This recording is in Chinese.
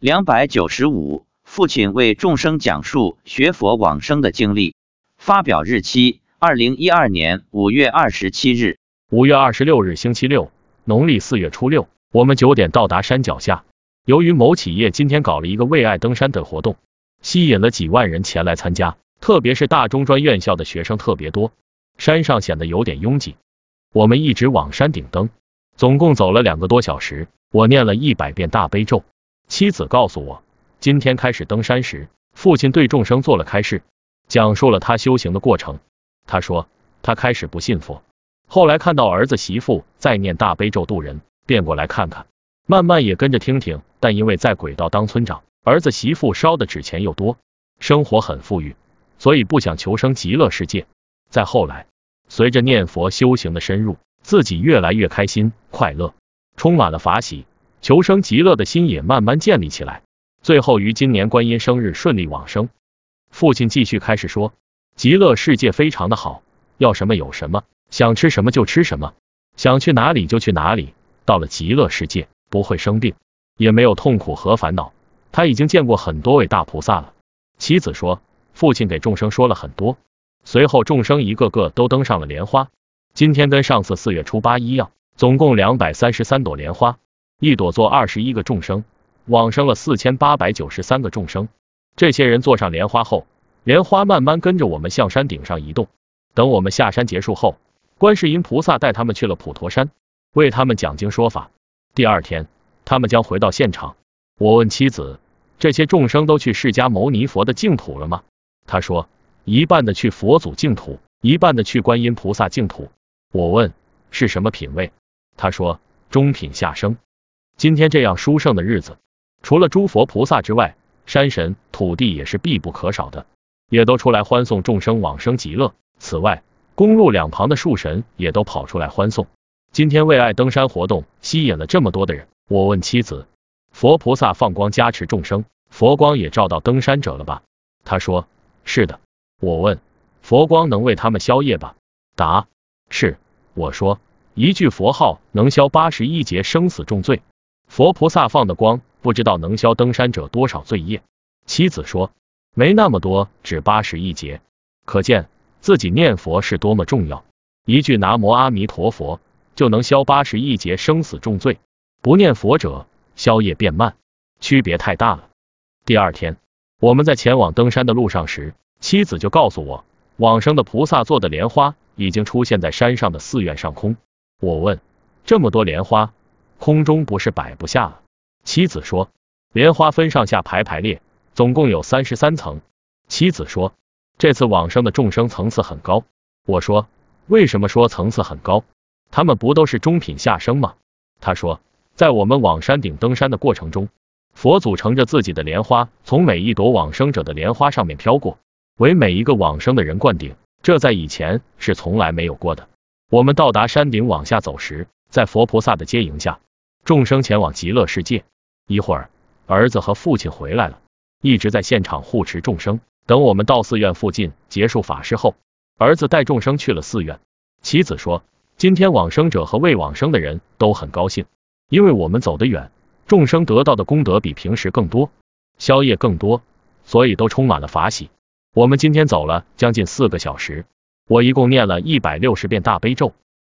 两百九十五，父亲为众生讲述学佛往生的经历。发表日期：二零一二年五月二十七日。五月二十六日，星期六，农历四月初六，我们九点到达山脚下。由于某企业今天搞了一个为爱登山的活动，吸引了几万人前来参加，特别是大中专院校的学生特别多，山上显得有点拥挤。我们一直往山顶登，总共走了两个多小时，我念了一百遍大悲咒。妻子告诉我，今天开始登山时，父亲对众生做了开示，讲述了他修行的过程。他说，他开始不信佛，后来看到儿子媳妇在念大悲咒渡人，便过来看看，慢慢也跟着听听。但因为在轨道当村长，儿子媳妇烧的纸钱又多，生活很富裕，所以不想求生极乐世界。再后来，随着念佛修行的深入，自己越来越开心快乐，充满了法喜。求生极乐的心也慢慢建立起来，最后于今年观音生日顺利往生。父亲继续开始说，极乐世界非常的好，要什么有什么，想吃什么就吃什么，想去哪里就去哪里。到了极乐世界，不会生病，也没有痛苦和烦恼。他已经见过很多位大菩萨了。妻子说，父亲给众生说了很多，随后众生一个个都登上了莲花。今天跟上次四月初八一样，总共两百三十三朵莲花。一朵坐二十一个众生，往生了四千八百九十三个众生。这些人坐上莲花后，莲花慢慢跟着我们向山顶上移动。等我们下山结束后，观世音菩萨带他们去了普陀山，为他们讲经说法。第二天，他们将回到现场。我问妻子：这些众生都去释迦牟尼佛的净土了吗？他说：一半的去佛祖净土，一半的去观音菩萨净土。我问：是什么品位？他说：中品下生。今天这样殊胜的日子，除了诸佛菩萨之外，山神、土地也是必不可少的，也都出来欢送众生往生极乐。此外，公路两旁的树神也都跑出来欢送。今天为爱登山活动吸引了这么多的人，我问妻子：佛菩萨放光加持众生，佛光也照到登山者了吧？他说：是的。我问：佛光能为他们消业吧？答：是。我说：一句佛号能消八十一劫生死重罪。佛菩萨放的光，不知道能消登山者多少罪业。妻子说，没那么多，只八十一劫。可见自己念佛是多么重要。一句南无阿弥陀佛，就能消八十一劫生死重罪。不念佛者，消业变慢，区别太大了。第二天，我们在前往登山的路上时，妻子就告诉我，往生的菩萨做的莲花已经出现在山上的寺院上空。我问，这么多莲花？空中不是摆不下了。妻子说，莲花分上下排排列，总共有三十三层。妻子说，这次往生的众生层次很高。我说，为什么说层次很高？他们不都是中品下生吗？他说，在我们往山顶登山的过程中，佛祖乘着自己的莲花，从每一朵往生者的莲花上面飘过，为每一个往生的人灌顶。这在以前是从来没有过的。我们到达山顶往下走时，在佛菩萨的接迎下。众生前往极乐世界，一会儿儿子和父亲回来了，一直在现场护持众生。等我们到寺院附近结束法事后，儿子带众生去了寺院。妻子说，今天往生者和未往生的人都很高兴，因为我们走得远，众生得到的功德比平时更多，宵夜更多，所以都充满了法喜。我们今天走了将近四个小时，我一共念了一百六十遍大悲咒。